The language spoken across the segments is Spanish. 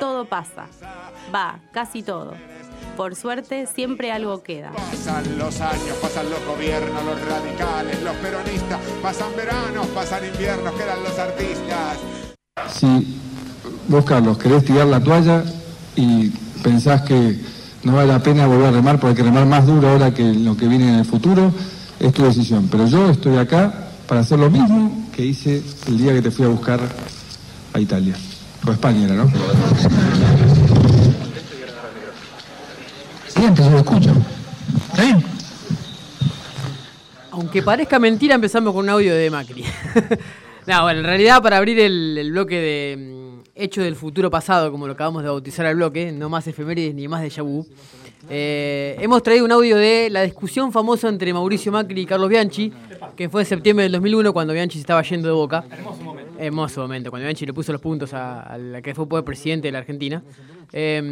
todo pasa. Va, casi todo. Por suerte, siempre algo queda. Pasan los años, pasan los gobiernos, los radicales, los peronistas, pasan veranos, pasan inviernos, quedan los artistas. Si vos, Carlos, querés tirar la toalla y pensás que no vale la pena volver a remar porque hay que remar más duro ahora que lo que viene en el futuro, es tu decisión. Pero yo estoy acá para hacer lo mismo que hice el día que te fui a buscar a Italia. O España era, ¿no? Bien, te lo escucho. ¿Está bien? Aunque parezca mentira, empezamos con un audio de Macri. no, bueno, en realidad para abrir el, el bloque de mm, Hecho del Futuro Pasado, como lo acabamos de bautizar al bloque, no más efemérides ni más de eh, hemos traído un audio de la discusión famosa entre Mauricio Macri y Carlos Bianchi, que fue en septiembre del 2001 cuando Bianchi se estaba yendo de Boca. Hermoso momento. Hermoso momento, cuando Bianchi le puso los puntos a, a la que fue presidente de la Argentina. Eh,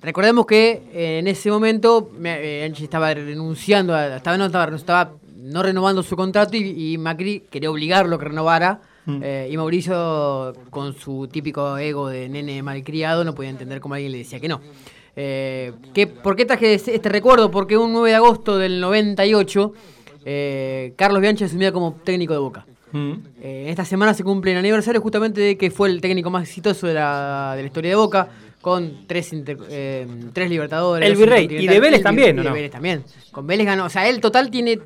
recordemos que eh, en ese momento eh, Bianchi estaba renunciando, a, estaba, no, estaba, estaba no renovando su contrato y, y Macri quería obligarlo a que renovara. Mm. Eh, y Mauricio, con su típico ego de nene malcriado, no podía entender cómo alguien le decía que no. Eh, ¿qué, ¿Por qué traje este recuerdo? Porque un 9 de agosto del 98, eh, Carlos Bianchi asumía como técnico de Boca. Mm. Eh, esta semana se cumple el aniversario justamente de que fue el técnico más exitoso de la, de la historia de Boca, con tres, inter, eh, tres libertadores. El Virrey, y de Vélez también, y ¿no? de Vélez también. Con Vélez ganó, o sea, él total tiene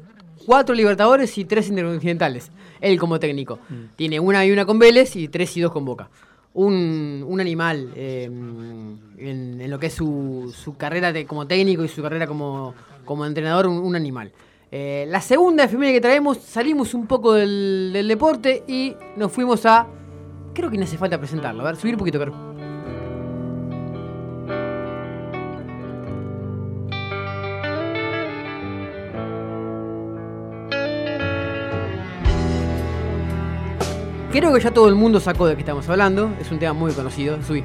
cuatro libertadores y tres intercontinentales. Él como técnico. Mm. Tiene una y una con Vélez y tres y dos con Boca. Un, un animal eh, en, en, lo que es su, su carrera de, como técnico y su carrera como, como entrenador, un, un animal. Eh, la segunda efeméride que traemos, salimos un poco del, deporte y nos fuimos a. Creo que no hace falta presentarlo. A ver, subir un poquito, Caro. Creo que ya todo el mundo sacó de qué estamos hablando. Es un tema muy conocido. Subí.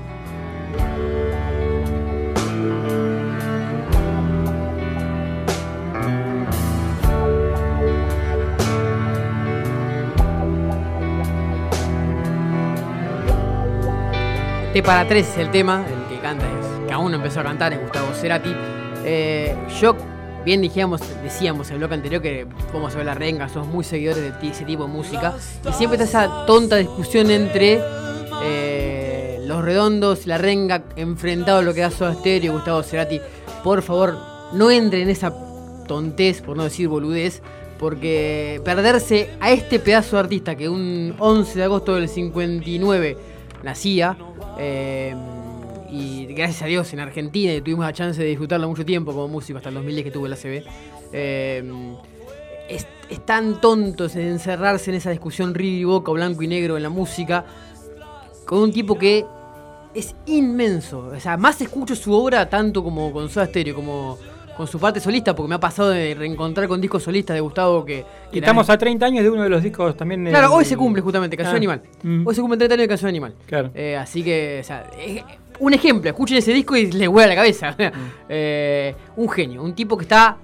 T para tres es el tema, el que canta es, que aún no empezó a cantar, es Gustavo Cerati. Eh, yo, bien dijimos, decíamos en el bloque anterior que a ver la renga, somos muy seguidores de ese tipo de música. Y siempre está esa tonta discusión entre eh, los redondos la renga enfrentado a lo que da Soda Stereo y Gustavo Cerati. Por favor, no entre en esa tontez, por no decir boludez, porque perderse a este pedazo de artista que un 11 de agosto del 59 nacía, eh, y gracias a Dios en Argentina y tuvimos la chance de disfrutarlo mucho tiempo como músico hasta el 2010 que tuve la CB. Eh, es, es, tan tonto encerrarse en esa discusión y boca, blanco y negro en la música, con un tipo que es inmenso. O sea, más escucho su obra tanto como con Soda Stereo, como con su parte solista, porque me ha pasado de reencontrar con discos solistas de Gustavo que... estamos a 30 años de uno de los discos también... Claro, el, hoy se cumple justamente, Canción ah. Animal. Mm. Hoy se cumple 30 años de Canción Animal. Claro. Eh, así que, o sea, eh, un ejemplo, escuchen ese disco y les vuela la cabeza. Mm. eh, un genio, un tipo que está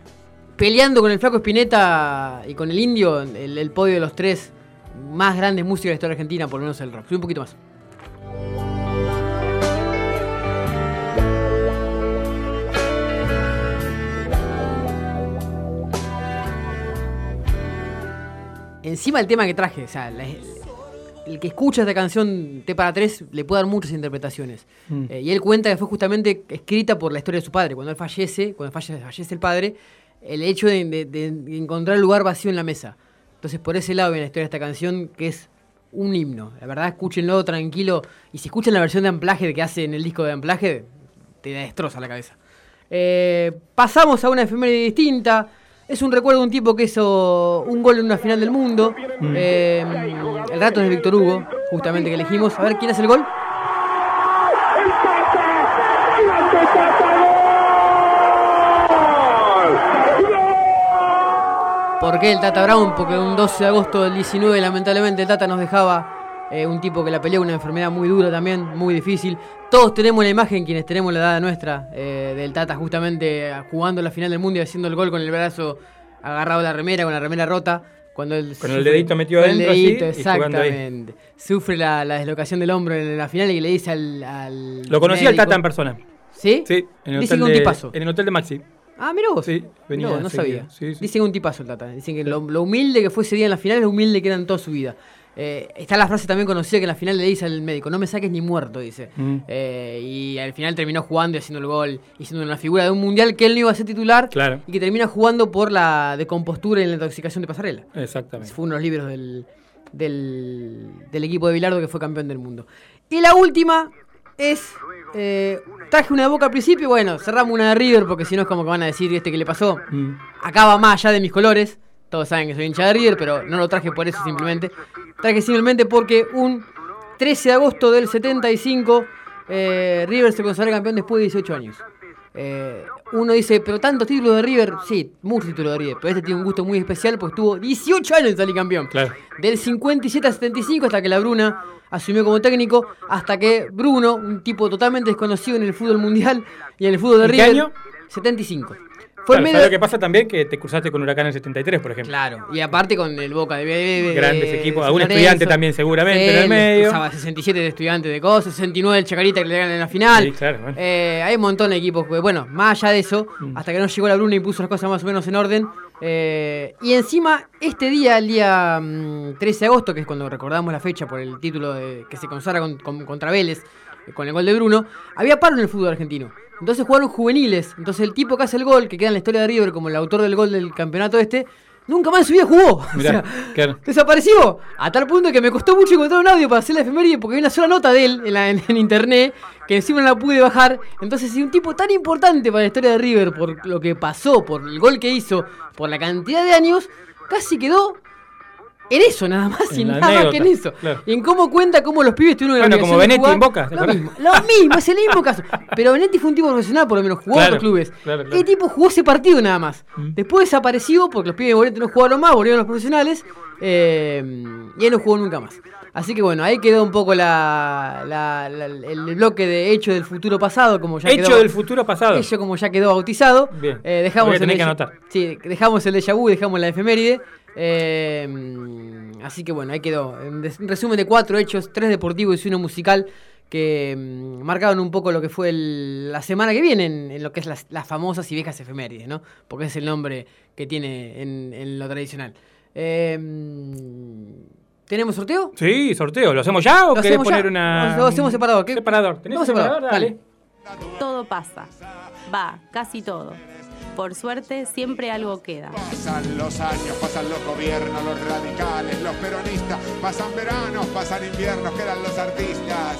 peleando con el Flaco Espineta y con el Indio, el, el podio de los tres más grandes músicos de la historia argentina, por lo menos el rock. Soy un poquito más. Encima el tema que traje, o sea, la, el que escucha esta canción T para tres le puede dar muchas interpretaciones. Mm. Eh, y él cuenta que fue justamente escrita por la historia de su padre. Cuando él fallece, cuando fallece, fallece el padre, el hecho de, de, de, encontrar el lugar vacío en la mesa. Entonces, por ese lado viene la historia de esta canción, que es un himno. La verdad, escúchenlo tranquilo. Y si escuchan la versión de amplaje que hace en el disco de amplaje, te destroza la cabeza. Eh, pasamos a una efeméride distinta. Es un recuerdo de un tipo que hizo un gol en una final del mundo. Mm. Eh, el rato es de Víctor Hugo, justamente que elegimos. A ver, ¿quién hace el gol? ¿Por qué el Tata Brown? Porque un 12 de agosto del 19 lamentablemente el Tata nos dejaba eh, un tipo que la peleó, una enfermedad muy dura también, muy difícil. Todos tenemos la imagen, quienes tenemos la edad nuestra, eh, del Tata justamente jugando la final del mundo y haciendo el gol con el brazo agarrado a la remera, con la remera rota, Cuando el, Con el dedito metido con el adentro, dedito, exactamente. Sufre la, la deslocación del hombro en la final y le dice al. al Lo conocí al Tata en persona. ¿Sí? Sí, en el, Dicen hotel que un de, tipazo. en el hotel de Maxi. Ah, mira vos. Sí, venía no, no sabía. Sí, sí. Dicen un tipazo el Tata. Dicen que lo, lo humilde que fue ese día en la final es lo humilde que era en toda su vida. Eh, está la frase también conocida que en la final le dice al médico, no me saques ni muerto, dice. Mm. Eh, y al final terminó jugando y haciendo el gol, y siendo una figura de un mundial que él no iba a ser titular Claro. y que termina jugando por la decompostura y la intoxicación de pasarela. Exactamente. Fue uno de los libros del, del, del equipo de Bilardo que fue campeón del mundo. Y la última es. eh, traje una de boca al principio, bueno, cerramos una de River porque si no es como que van a decir este que le pasó. Mm. Acaba más allá de mis colores. Todos saben que soy hincha de River, pero no lo traje por eso simplemente. Traje simplemente porque un 13 de agosto del 75 eh, River se consagra campeón después de 18 años. Eh, uno dice, pero tantos títulos de River, sí, muchos títulos de River, pero este tiene un gusto muy especial porque estuvo 18 años en salir campeón. Claro. Del 57 al 75 hasta que la Bruna asumió como técnico, hasta que Bruno, un tipo totalmente desconocido en el fútbol mundial y en el fútbol de ¿En qué River, año? 75. Fue Claro, en ¿sabes medio lo que pasa también? Que te cruzaste con Huracán en el 73, por ejemplo. Claro, y aparte con el Boca de, de- de- Grandes de equipos, algún Lorenzo. estudiante también seguramente en el medio. Usaba 67 de estudiante de cosas, 69 el Chacarita que le ganan en la final. Sí, claro, bueno. Eh, hay un montón de equipos, que, bueno, más allá de eso, Mm. hasta que no llegó la Bruna y puso las cosas más o menos en orden. eh, y encima, este día, el día mm, 13 de agosto, que es cuando recordamos la fecha por el título de, que se consagra con- con- contra Vélez, eh, con el gol de Bruno, había paro en el fútbol argentino. Entonces jugaron juveniles. Entonces el tipo que hace el gol, que queda en la historia de River como el autor del gol del campeonato este, nunca más en su vida jugó. O sea, claro. Desapareció. A tal punto que me costó mucho encontrar un audio para hacer la efeméride porque hay una sola nota de él en, la- en- en internet que encima no la pude bajar. Entonces, si un tipo tan importante para la historia de River, por lo que pasó, por el gol que hizo, por la cantidad de años, casi quedó en eso nada más y En la nada más que en eso. claro. Y en cómo cuenta cómo los pibes tuvieron la Bueno, como Benetti en jugar. Boca, ¿te Lo mismo, lo mismo, es el mismo caso. Pero Benetti fue un tipo profesional, por lo menos jugó en Claro, otros clubes. claro. El tipo jugó ese partido nada más. Mm. Después desapareció porque los pibes de Boleto no jugaron más, volvieron los profesionales. eh, y él no jugó nunca más. Así que bueno, ahí quedó un poco la, la- la- el bloque de hecho del futuro pasado, como ya Hecho quedó, del futuro pasado. Hecho como ya quedó bautizado. Bien. Eh, dejamos a el que anotar. Sí, dejamos el de vu, dejamos la efeméride. Eh, así que bueno, ahí quedó. Un resumen de cuatro hechos, tres deportivos y uno musical que mm, marcaron un poco lo que fue el- la semana que viene en, en lo que es las, las famosas y viejas efemérides, ¿no? Porque es el nombre que tiene en, en lo tradicional. Eh, ¿Tenemos sorteo? Sí, sorteo. ¿Lo hacemos ya o querés hacemos poner ya. una. Lo- lo hacemos separador. ¿Qué? Separador. ¿Tenés separador? separador, Dale. Todo pasa. Va, casi todo. Por suerte, siempre algo queda. Pasan los años, pasan los gobiernos, los radicales, los peronistas, pasan veranos, pasan inviernos, quedan los artistas.